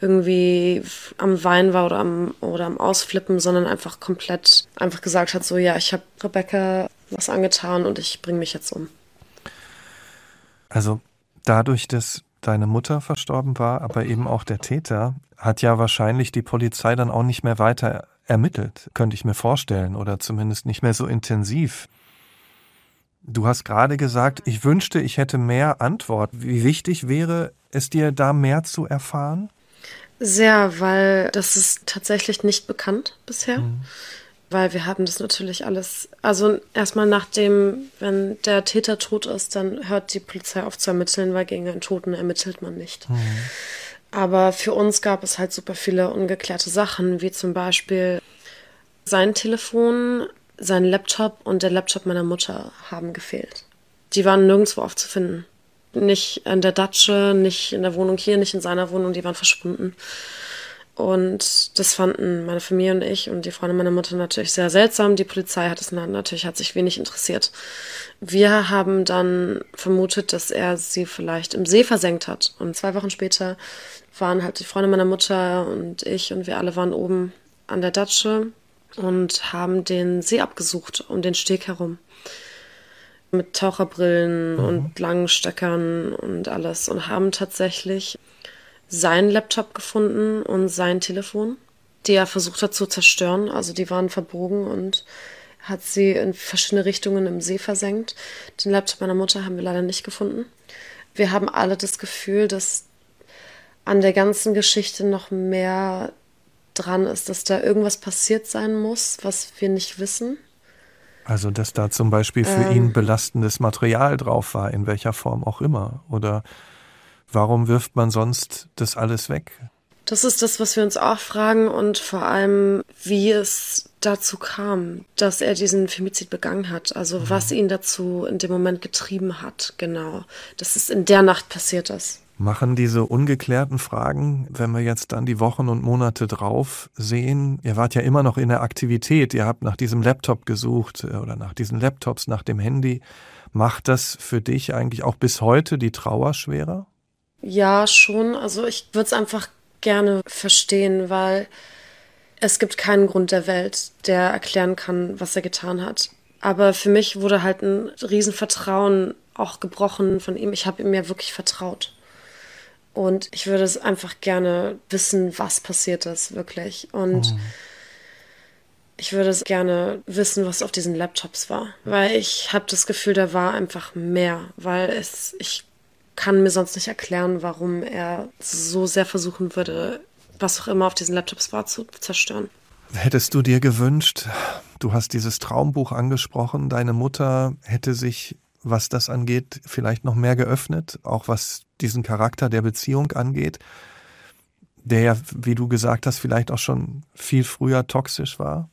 irgendwie am Wein war oder am, oder am Ausflippen, sondern einfach komplett einfach gesagt hat, so ja, ich habe Rebecca was angetan und ich bringe mich jetzt um. Also dadurch, dass deine Mutter verstorben war, aber eben auch der Täter, hat ja wahrscheinlich die Polizei dann auch nicht mehr weiter ermittelt, könnte ich mir vorstellen, oder zumindest nicht mehr so intensiv. Du hast gerade gesagt, ich wünschte, ich hätte mehr Antwort. Wie wichtig wäre es dir, da mehr zu erfahren? Sehr, weil das ist tatsächlich nicht bekannt bisher. Mhm. Weil wir haben das natürlich alles, also erstmal nachdem, wenn der Täter tot ist, dann hört die Polizei auf zu ermitteln, weil gegen einen Toten ermittelt man nicht. Mhm. Aber für uns gab es halt super viele ungeklärte Sachen, wie zum Beispiel sein Telefon, sein Laptop und der Laptop meiner Mutter haben gefehlt. Die waren nirgendwo aufzufinden. Nicht in der Datsche, nicht in der Wohnung hier, nicht in seiner Wohnung, die waren verschwunden. Und das fanden meine Familie und ich und die Freunde meiner Mutter natürlich sehr seltsam. Die Polizei hat es natürlich hat sich wenig interessiert. Wir haben dann vermutet, dass er sie vielleicht im See versenkt hat. Und zwei Wochen später waren halt die Freunde meiner Mutter und ich und wir alle waren oben an der Datsche und haben den See abgesucht um den Steg herum. Mit Taucherbrillen mhm. und langen Stöckern und alles und haben tatsächlich seinen Laptop gefunden und sein Telefon, die er versucht hat zu zerstören. Also die waren verbogen und hat sie in verschiedene Richtungen im See versenkt. Den Laptop meiner Mutter haben wir leider nicht gefunden. Wir haben alle das Gefühl, dass an der ganzen Geschichte noch mehr dran ist, dass da irgendwas passiert sein muss, was wir nicht wissen. Also, dass da zum Beispiel für ähm, ihn belastendes Material drauf war, in welcher Form auch immer. Oder Warum wirft man sonst das alles weg? Das ist das, was wir uns auch fragen und vor allem, wie es dazu kam, dass er diesen Femizid begangen hat. Also mhm. was ihn dazu in dem Moment getrieben hat, genau. Dass es in der Nacht passiert ist. Machen diese ungeklärten Fragen, wenn wir jetzt dann die Wochen und Monate drauf sehen, ihr wart ja immer noch in der Aktivität, ihr habt nach diesem Laptop gesucht äh, oder nach diesen Laptops, nach dem Handy. Macht das für dich eigentlich auch bis heute die Trauer schwerer? Ja, schon. Also ich würde es einfach gerne verstehen, weil es gibt keinen Grund der Welt, der erklären kann, was er getan hat. Aber für mich wurde halt ein Riesenvertrauen auch gebrochen von ihm. Ich habe ihm ja wirklich vertraut. Und ich würde es einfach gerne wissen, was passiert ist, wirklich. Und mhm. Ich würde gerne wissen, was auf diesen Laptops war, weil ich habe das Gefühl, da war einfach mehr, weil es ich kann mir sonst nicht erklären, warum er so sehr versuchen würde, was auch immer auf diesen Laptops war, zu zerstören. Hättest du dir gewünscht, du hast dieses Traumbuch angesprochen, deine Mutter hätte sich, was das angeht, vielleicht noch mehr geöffnet, auch was diesen Charakter der Beziehung angeht, der ja, wie du gesagt hast, vielleicht auch schon viel früher toxisch war?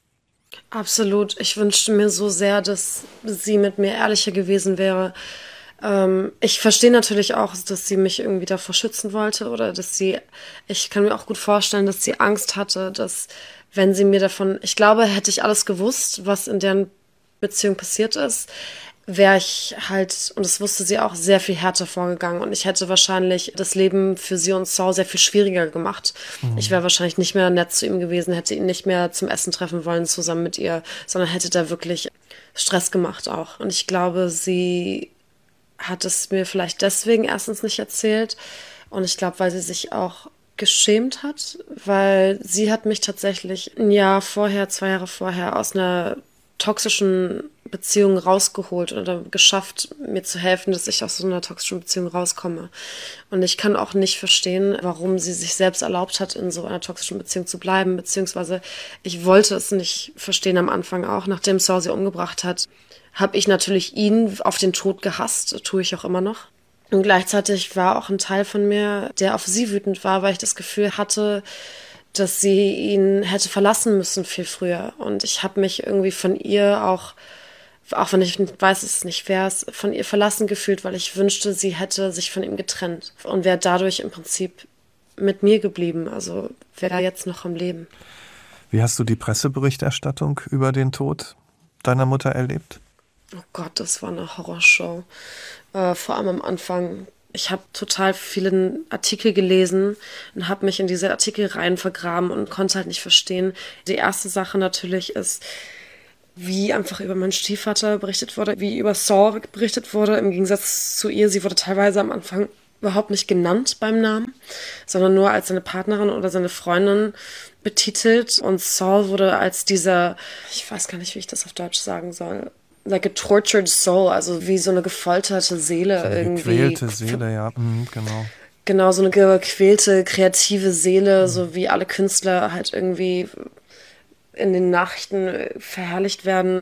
Absolut. Ich wünschte mir so sehr, dass sie mit mir ehrlicher gewesen wäre. Ähm, ich verstehe natürlich auch, dass sie mich irgendwie davor schützen wollte oder dass sie, ich kann mir auch gut vorstellen, dass sie Angst hatte, dass wenn sie mir davon, ich glaube, hätte ich alles gewusst, was in deren Beziehung passiert ist, wäre ich halt, und das wusste sie auch, sehr viel härter vorgegangen. Und ich hätte wahrscheinlich das Leben für sie und Saul sehr viel schwieriger gemacht. Mhm. Ich wäre wahrscheinlich nicht mehr nett zu ihm gewesen, hätte ihn nicht mehr zum Essen treffen wollen zusammen mit ihr, sondern hätte da wirklich Stress gemacht auch. Und ich glaube, sie hat es mir vielleicht deswegen erstens nicht erzählt. Und ich glaube, weil sie sich auch geschämt hat, weil sie hat mich tatsächlich ein Jahr vorher, zwei Jahre vorher aus einer toxischen Beziehung rausgeholt oder geschafft, mir zu helfen, dass ich aus so einer toxischen Beziehung rauskomme. Und ich kann auch nicht verstehen, warum sie sich selbst erlaubt hat, in so einer toxischen Beziehung zu bleiben, beziehungsweise ich wollte es nicht verstehen am Anfang auch, nachdem Saul sie umgebracht hat, habe ich natürlich ihn auf den Tod gehasst, tue ich auch immer noch. Und gleichzeitig war auch ein Teil von mir, der auf sie wütend war, weil ich das Gefühl hatte, dass sie ihn hätte verlassen müssen viel früher. Und ich habe mich irgendwie von ihr auch, auch wenn ich weiß, es nicht fair ist, von ihr verlassen gefühlt, weil ich wünschte, sie hätte sich von ihm getrennt und wäre dadurch im Prinzip mit mir geblieben. Also wäre jetzt noch am Leben. Wie hast du die Presseberichterstattung über den Tod deiner Mutter erlebt? Oh Gott, das war eine Horrorshow. Äh, vor allem am Anfang. Ich habe total viele Artikel gelesen und habe mich in diese Artikel rein vergraben und konnte halt nicht verstehen. Die erste Sache natürlich ist, wie einfach über meinen Stiefvater berichtet wurde, wie über Saul berichtet wurde, im Gegensatz zu ihr. Sie wurde teilweise am Anfang überhaupt nicht genannt beim Namen, sondern nur als seine Partnerin oder seine Freundin betitelt. Und Saul wurde als dieser, ich weiß gar nicht, wie ich das auf Deutsch sagen soll, like a tortured soul, also wie so eine gefolterte Seele so eine irgendwie. Gequälte Seele, ja, mhm, genau. Genau, so eine gequälte, kreative Seele, mhm. so wie alle Künstler halt irgendwie in den Nachrichten äh, verherrlicht werden.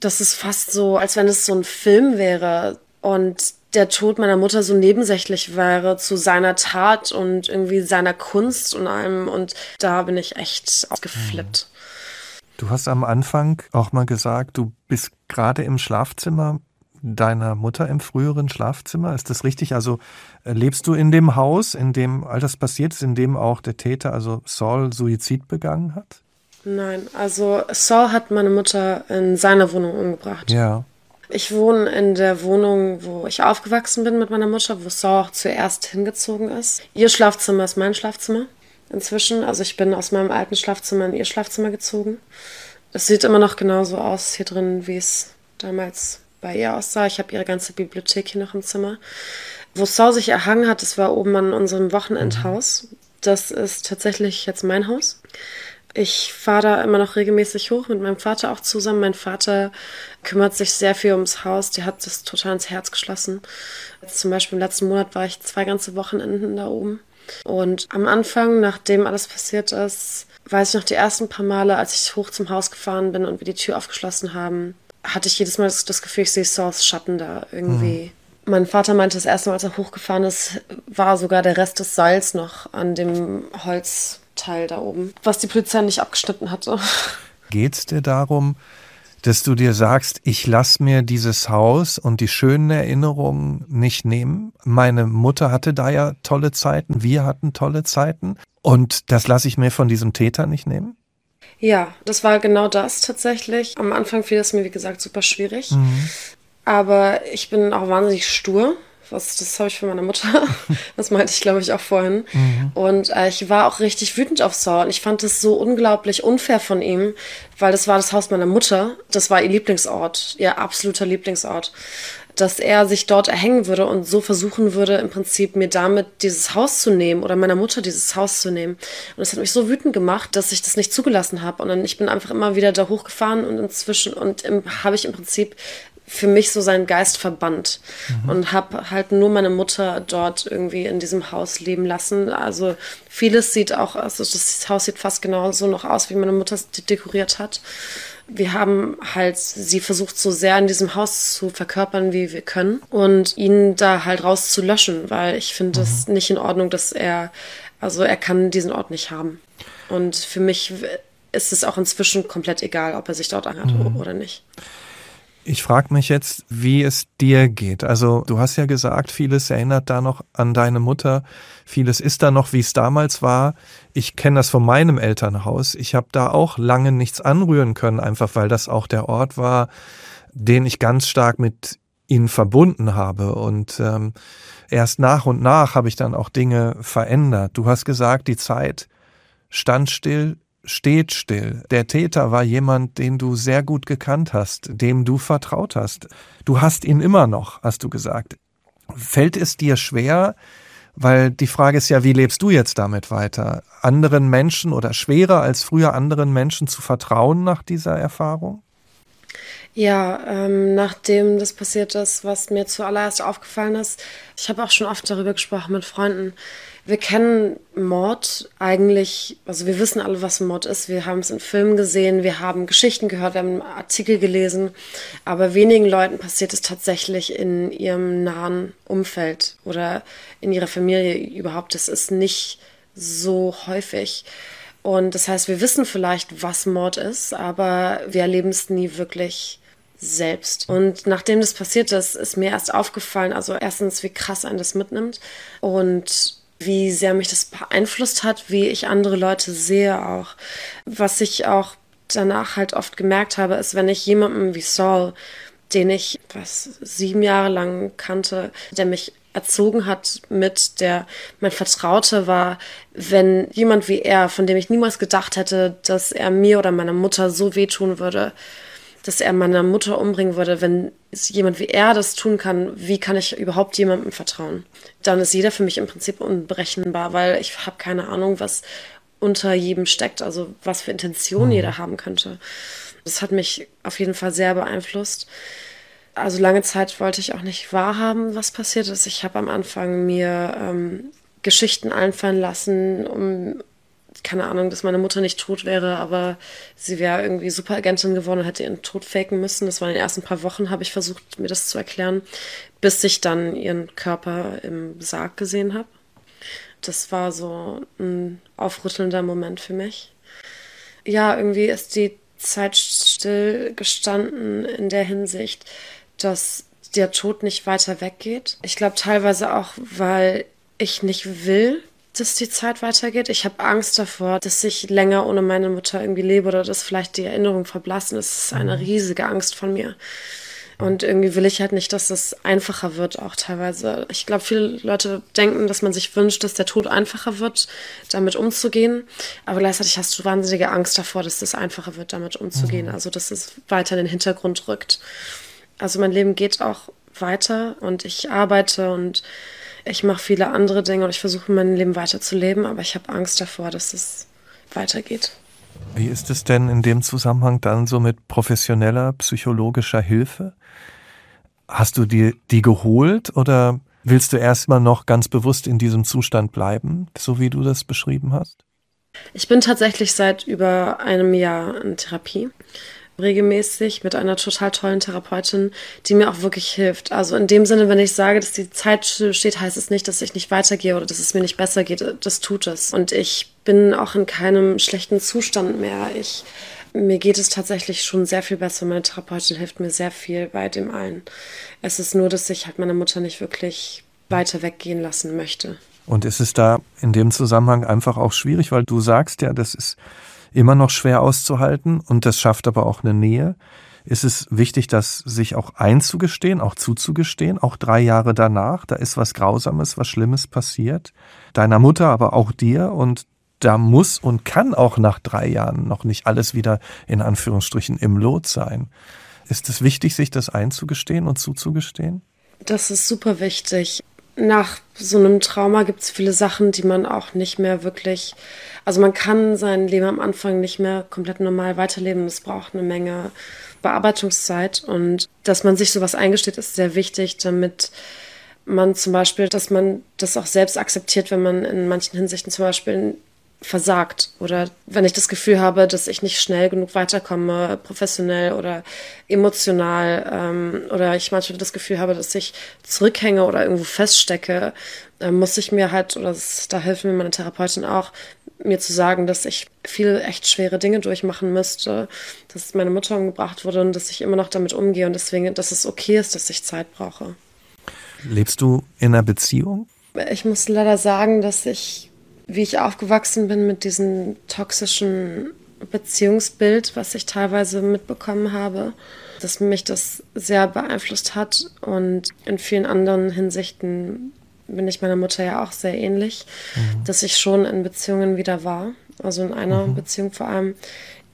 Das ist fast so, als wenn es so ein Film wäre und der Tod meiner Mutter so nebensächlich wäre zu seiner Tat und irgendwie seiner Kunst und allem. Und da bin ich echt ausgeflippt. Mhm. Du hast am Anfang auch mal gesagt, du bist gerade im Schlafzimmer deiner Mutter im früheren Schlafzimmer. Ist das richtig? Also äh, lebst du in dem Haus, in dem all das passiert ist, in dem auch der Täter, also Saul, Suizid begangen hat? Nein, also Saul hat meine Mutter in seiner Wohnung umgebracht. Ja. Ich wohne in der Wohnung, wo ich aufgewachsen bin mit meiner Mutter, wo Saul auch zuerst hingezogen ist. Ihr Schlafzimmer ist mein Schlafzimmer inzwischen. Also ich bin aus meinem alten Schlafzimmer in ihr Schlafzimmer gezogen. Es sieht immer noch genauso aus hier drin, wie es damals bei ihr aussah. Ich habe ihre ganze Bibliothek hier noch im Zimmer. Wo Saul sich erhangen hat, das war oben an unserem Wochenendhaus. Das ist tatsächlich jetzt mein Haus. Ich fahre da immer noch regelmäßig hoch, mit meinem Vater auch zusammen. Mein Vater kümmert sich sehr viel ums Haus, der hat das total ins Herz geschlossen. Zum Beispiel im letzten Monat war ich zwei ganze Wochenenden da oben. Und am Anfang, nachdem alles passiert ist, weiß ich noch die ersten paar Male, als ich hoch zum Haus gefahren bin und wir die Tür aufgeschlossen haben, hatte ich jedes Mal das, das Gefühl, ich sehe Saws Schatten da irgendwie. Mhm. Mein Vater meinte, das erste Mal, als er hochgefahren ist, war sogar der Rest des Seils noch an dem Holzteil da oben, was die Polizei nicht abgeschnitten hatte. Geht es dir darum, dass du dir sagst, ich lass mir dieses Haus und die schönen Erinnerungen nicht nehmen. Meine Mutter hatte da ja tolle Zeiten, wir hatten tolle Zeiten und das lasse ich mir von diesem Täter nicht nehmen? Ja, das war genau das tatsächlich. Am Anfang fiel es mir, wie gesagt, super schwierig. Mhm. Aber ich bin auch wahnsinnig stur was, das habe ich von meiner Mutter. Das meinte ich, glaube ich, auch vorhin. Mhm. Und äh, ich war auch richtig wütend auf Saul. Ich fand es so unglaublich unfair von ihm, weil das war das Haus meiner Mutter. Das war ihr Lieblingsort, ihr absoluter Lieblingsort. dass er sich dort erhängen würde und so versuchen würde, im Prinzip mir damit dieses Haus zu nehmen oder meiner Mutter dieses Haus zu nehmen. Und das hat mich so wütend gemacht, dass ich das nicht zugelassen habe. Und dann ich bin einfach immer wieder da hochgefahren und inzwischen und habe ich im Prinzip für mich so seinen Geist verbannt mhm. und habe halt nur meine Mutter dort irgendwie in diesem Haus leben lassen. Also vieles sieht auch, also das Haus sieht fast genauso noch aus, wie meine Mutter es dekoriert hat. Wir haben halt sie versucht, so sehr in diesem Haus zu verkörpern, wie wir können und ihn da halt rauszulöschen, weil ich finde es mhm. nicht in Ordnung, dass er, also er kann diesen Ort nicht haben. Und für mich ist es auch inzwischen komplett egal, ob er sich dort anhat mhm. oder nicht. Ich frage mich jetzt, wie es dir geht. Also du hast ja gesagt, vieles erinnert da noch an deine Mutter, vieles ist da noch, wie es damals war. Ich kenne das von meinem Elternhaus. Ich habe da auch lange nichts anrühren können, einfach weil das auch der Ort war, den ich ganz stark mit ihnen verbunden habe. Und ähm, erst nach und nach habe ich dann auch Dinge verändert. Du hast gesagt, die Zeit stand still, steht still. Der Täter war jemand, den du sehr gut gekannt hast, dem du vertraut hast. Du hast ihn immer noch, hast du gesagt. Fällt es dir schwer, weil die Frage ist ja, wie lebst du jetzt damit weiter? Anderen Menschen oder schwerer als früher anderen Menschen zu vertrauen nach dieser Erfahrung? Ja, ähm, nachdem das passiert ist, was mir zuallererst aufgefallen ist, ich habe auch schon oft darüber gesprochen mit Freunden, wir kennen Mord eigentlich, also wir wissen alle, was Mord ist. Wir haben es in Filmen gesehen, wir haben Geschichten gehört, wir haben Artikel gelesen, aber wenigen Leuten passiert es tatsächlich in ihrem nahen Umfeld oder in ihrer Familie überhaupt. Das ist nicht so häufig. Und das heißt, wir wissen vielleicht, was Mord ist, aber wir erleben es nie wirklich selbst. Und nachdem das passiert ist, ist mir erst aufgefallen, also erstens, wie krass einen das mitnimmt und wie sehr mich das beeinflusst hat, wie ich andere Leute sehe auch. Was ich auch danach halt oft gemerkt habe, ist, wenn ich jemanden wie Saul, den ich was sieben Jahre lang kannte, der mich erzogen hat mit der mein Vertraute war, wenn jemand wie er, von dem ich niemals gedacht hätte, dass er mir oder meiner Mutter so wehtun würde, dass er meiner Mutter umbringen würde, wenn jemand wie er das tun kann, wie kann ich überhaupt jemandem vertrauen? Dann ist jeder für mich im Prinzip unberechenbar, weil ich habe keine Ahnung, was unter jedem steckt, also was für Intentionen mhm. jeder haben könnte. Das hat mich auf jeden Fall sehr beeinflusst. Also lange Zeit wollte ich auch nicht wahrhaben, was passiert ist. Ich habe am Anfang mir ähm, Geschichten einfallen lassen, um keine Ahnung, dass meine Mutter nicht tot wäre, aber sie wäre irgendwie Superagentin geworden und hätte ihren Tod faken müssen. Das war in den ersten paar Wochen, habe ich versucht, mir das zu erklären, bis ich dann ihren Körper im Sarg gesehen habe. Das war so ein aufrüttelnder Moment für mich. Ja, irgendwie ist die Zeit still gestanden in der Hinsicht, dass der Tod nicht weiter weggeht. Ich glaube teilweise auch, weil ich nicht will, dass die Zeit weitergeht. Ich habe Angst davor, dass ich länger ohne meine Mutter irgendwie lebe oder dass vielleicht die Erinnerungen verblassen. Das ist eine mhm. riesige Angst von mir. Und irgendwie will ich halt nicht, dass es einfacher wird, auch teilweise. Ich glaube, viele Leute denken, dass man sich wünscht, dass der Tod einfacher wird, damit umzugehen. Aber gleichzeitig hast du wahnsinnige Angst davor, dass es einfacher wird, damit umzugehen. Mhm. Also, dass es weiter in den Hintergrund rückt. Also, mein Leben geht auch weiter und ich arbeite und ich mache viele andere Dinge und ich versuche mein Leben weiterzuleben, aber ich habe Angst davor, dass es weitergeht. Wie ist es denn in dem Zusammenhang dann so mit professioneller psychologischer Hilfe? Hast du dir die geholt oder willst du erstmal noch ganz bewusst in diesem Zustand bleiben, so wie du das beschrieben hast? Ich bin tatsächlich seit über einem Jahr in Therapie regelmäßig mit einer total tollen Therapeutin, die mir auch wirklich hilft. Also in dem Sinne, wenn ich sage, dass die Zeit steht, heißt es nicht, dass ich nicht weitergehe oder dass es mir nicht besser geht. Das tut es. Und ich bin auch in keinem schlechten Zustand mehr. Ich, mir geht es tatsächlich schon sehr viel besser. Meine Therapeutin hilft mir sehr viel bei dem allen. Es ist nur, dass ich halt meine Mutter nicht wirklich weiter weggehen lassen möchte. Und ist es da in dem Zusammenhang einfach auch schwierig, weil du sagst ja, das ist immer noch schwer auszuhalten und das schafft aber auch eine Nähe. Ist es wichtig, das sich auch einzugestehen, auch zuzugestehen, auch drei Jahre danach, da ist was Grausames, was Schlimmes passiert, deiner Mutter, aber auch dir und da muss und kann auch nach drei Jahren noch nicht alles wieder in Anführungsstrichen im Lot sein. Ist es wichtig, sich das einzugestehen und zuzugestehen? Das ist super wichtig. Nach so einem Trauma gibt es viele Sachen, die man auch nicht mehr wirklich, also man kann sein Leben am Anfang nicht mehr komplett normal weiterleben. Es braucht eine Menge Bearbeitungszeit und dass man sich sowas eingesteht, ist sehr wichtig, damit man zum Beispiel, dass man das auch selbst akzeptiert, wenn man in manchen Hinsichten zum Beispiel versagt oder wenn ich das Gefühl habe, dass ich nicht schnell genug weiterkomme, professionell oder emotional ähm, oder ich manchmal das Gefühl habe, dass ich zurückhänge oder irgendwo feststecke, äh, muss ich mir halt, oder das, da hilft mir meine Therapeutin auch, mir zu sagen, dass ich viel echt schwere Dinge durchmachen müsste, dass meine Mutter umgebracht wurde und dass ich immer noch damit umgehe und deswegen, dass es okay ist, dass ich Zeit brauche. Lebst du in einer Beziehung? Ich muss leider sagen, dass ich wie ich aufgewachsen bin mit diesem toxischen Beziehungsbild, was ich teilweise mitbekommen habe, dass mich das sehr beeinflusst hat und in vielen anderen Hinsichten bin ich meiner Mutter ja auch sehr ähnlich, mhm. dass ich schon in Beziehungen wieder war, also in einer mhm. Beziehung vor allem,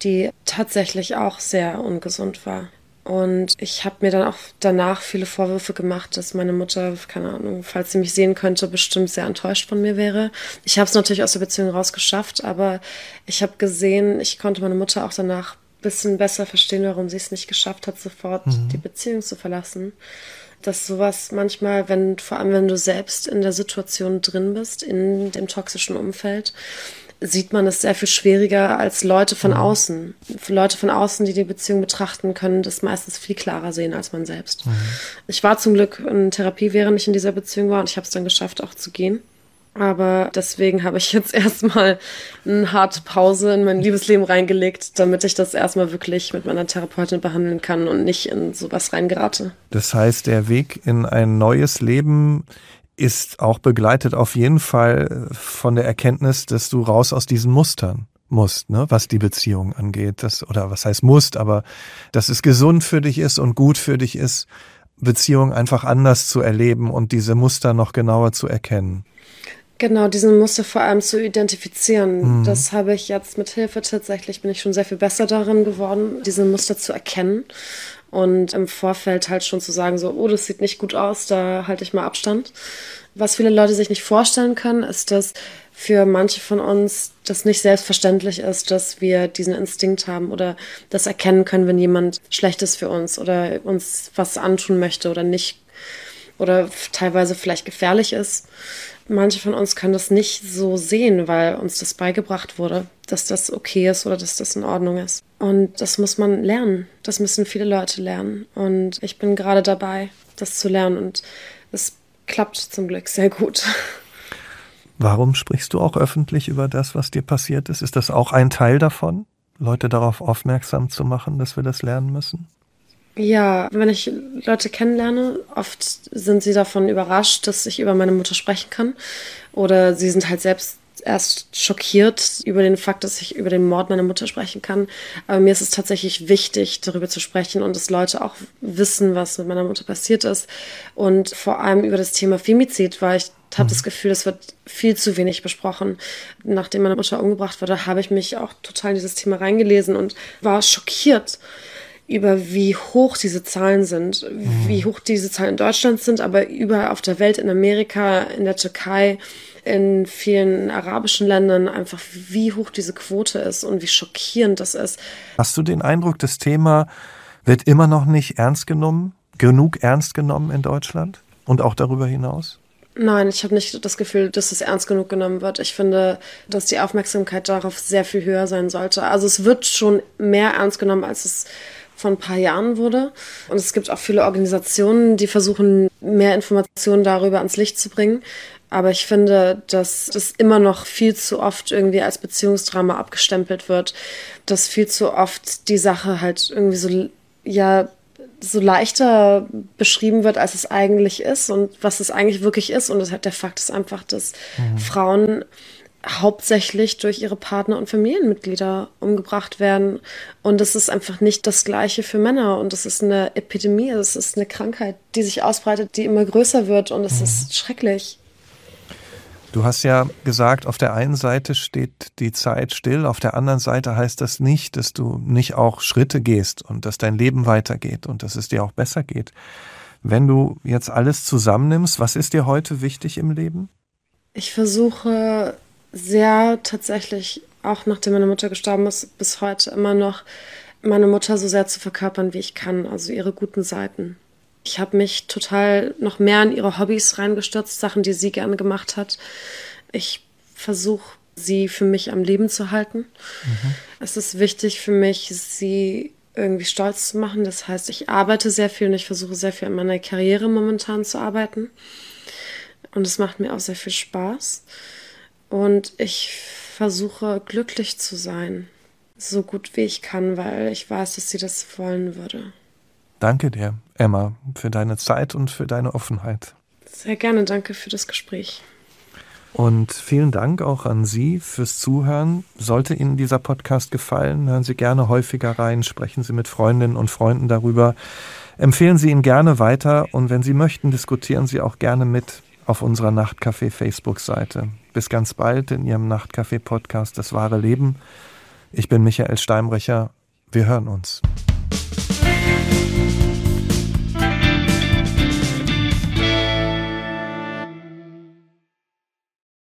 die tatsächlich auch sehr ungesund war. Und ich habe mir dann auch danach viele Vorwürfe gemacht, dass meine Mutter, keine Ahnung, falls sie mich sehen könnte, bestimmt sehr enttäuscht von mir wäre. Ich habe es natürlich aus der Beziehung rausgeschafft, aber ich habe gesehen, ich konnte meine Mutter auch danach ein bisschen besser verstehen, warum sie es nicht geschafft hat, sofort mhm. die Beziehung zu verlassen. Dass sowas manchmal, wenn, vor allem wenn du selbst in der Situation drin bist, in dem toxischen Umfeld, sieht man es sehr viel schwieriger als Leute von mhm. außen. Für Leute von außen, die die Beziehung betrachten, können das meistens viel klarer sehen als man selbst. Mhm. Ich war zum Glück in Therapie, während ich in dieser Beziehung war und ich habe es dann geschafft, auch zu gehen. Aber deswegen habe ich jetzt erstmal eine harte Pause in mein Liebesleben reingelegt, damit ich das erstmal wirklich mit meiner Therapeutin behandeln kann und nicht in sowas reingerate. Das heißt, der Weg in ein neues Leben ist auch begleitet auf jeden Fall von der Erkenntnis, dass du raus aus diesen Mustern musst, ne, was die Beziehung angeht. Das, oder was heißt musst, aber dass es gesund für dich ist und gut für dich ist, Beziehungen einfach anders zu erleben und diese Muster noch genauer zu erkennen. Genau, diesen Muster vor allem zu identifizieren. Mhm. Das habe ich jetzt mit Hilfe tatsächlich, bin ich schon sehr viel besser darin geworden, diese Muster zu erkennen und im Vorfeld halt schon zu sagen, so, oh, das sieht nicht gut aus, da halte ich mal Abstand. Was viele Leute sich nicht vorstellen können, ist, dass für manche von uns das nicht selbstverständlich ist, dass wir diesen Instinkt haben oder das erkennen können, wenn jemand schlecht ist für uns oder uns was antun möchte oder nicht oder teilweise vielleicht gefährlich ist. Manche von uns können das nicht so sehen, weil uns das beigebracht wurde, dass das okay ist oder dass das in Ordnung ist. Und das muss man lernen. Das müssen viele Leute lernen. Und ich bin gerade dabei, das zu lernen. Und es klappt zum Glück sehr gut. Warum sprichst du auch öffentlich über das, was dir passiert ist? Ist das auch ein Teil davon, Leute darauf aufmerksam zu machen, dass wir das lernen müssen? Ja, wenn ich Leute kennenlerne, oft sind sie davon überrascht, dass ich über meine Mutter sprechen kann. Oder sie sind halt selbst erst schockiert über den Fakt, dass ich über den Mord meiner Mutter sprechen kann. Aber mir ist es tatsächlich wichtig, darüber zu sprechen und dass Leute auch wissen, was mit meiner Mutter passiert ist. Und vor allem über das Thema Femizid, weil ich habe das Gefühl, es wird viel zu wenig besprochen. Nachdem meine Mutter umgebracht wurde, habe ich mich auch total in dieses Thema reingelesen und war schockiert über wie hoch diese Zahlen sind, mhm. wie hoch diese Zahlen in Deutschland sind, aber überall auf der Welt, in Amerika, in der Türkei, in vielen arabischen Ländern, einfach wie hoch diese Quote ist und wie schockierend das ist. Hast du den Eindruck, das Thema wird immer noch nicht ernst genommen, genug ernst genommen in Deutschland und auch darüber hinaus? Nein, ich habe nicht das Gefühl, dass es ernst genug genommen wird. Ich finde, dass die Aufmerksamkeit darauf sehr viel höher sein sollte. Also es wird schon mehr ernst genommen, als es vor ein paar Jahren wurde. Und es gibt auch viele Organisationen, die versuchen, mehr Informationen darüber ans Licht zu bringen. Aber ich finde, dass das immer noch viel zu oft irgendwie als Beziehungsdrama abgestempelt wird, dass viel zu oft die Sache halt irgendwie so, ja, so leichter beschrieben wird, als es eigentlich ist und was es eigentlich wirklich ist. Und das, der Fakt ist einfach, dass mhm. Frauen hauptsächlich durch ihre Partner und Familienmitglieder umgebracht werden. Und es ist einfach nicht das Gleiche für Männer. Und es ist eine Epidemie, es ist eine Krankheit, die sich ausbreitet, die immer größer wird. Und es mhm. ist schrecklich. Du hast ja gesagt, auf der einen Seite steht die Zeit still, auf der anderen Seite heißt das nicht, dass du nicht auch Schritte gehst und dass dein Leben weitergeht und dass es dir auch besser geht. Wenn du jetzt alles zusammennimmst, was ist dir heute wichtig im Leben? Ich versuche sehr tatsächlich, auch nachdem meine Mutter gestorben ist, bis heute immer noch meine Mutter so sehr zu verkörpern, wie ich kann, also ihre guten Seiten. Ich habe mich total noch mehr in ihre Hobbys reingestürzt, Sachen, die sie gerne gemacht hat. Ich versuche, sie für mich am Leben zu halten. Mhm. Es ist wichtig für mich, sie irgendwie stolz zu machen. Das heißt, ich arbeite sehr viel und ich versuche sehr viel an meiner Karriere momentan zu arbeiten. Und es macht mir auch sehr viel Spaß. Und ich versuche glücklich zu sein, so gut wie ich kann, weil ich weiß, dass sie das wollen würde. Danke dir, Emma, für deine Zeit und für deine Offenheit. Sehr gerne, danke für das Gespräch. Und vielen Dank auch an Sie fürs Zuhören. Sollte Ihnen dieser Podcast gefallen, hören Sie gerne häufiger rein, sprechen Sie mit Freundinnen und Freunden darüber. Empfehlen Sie ihn gerne weiter und wenn Sie möchten, diskutieren Sie auch gerne mit auf unserer Nachtcafé Facebook-Seite. Bis ganz bald in Ihrem Nachtcafé-Podcast Das wahre Leben. Ich bin Michael Steinbrecher. Wir hören uns.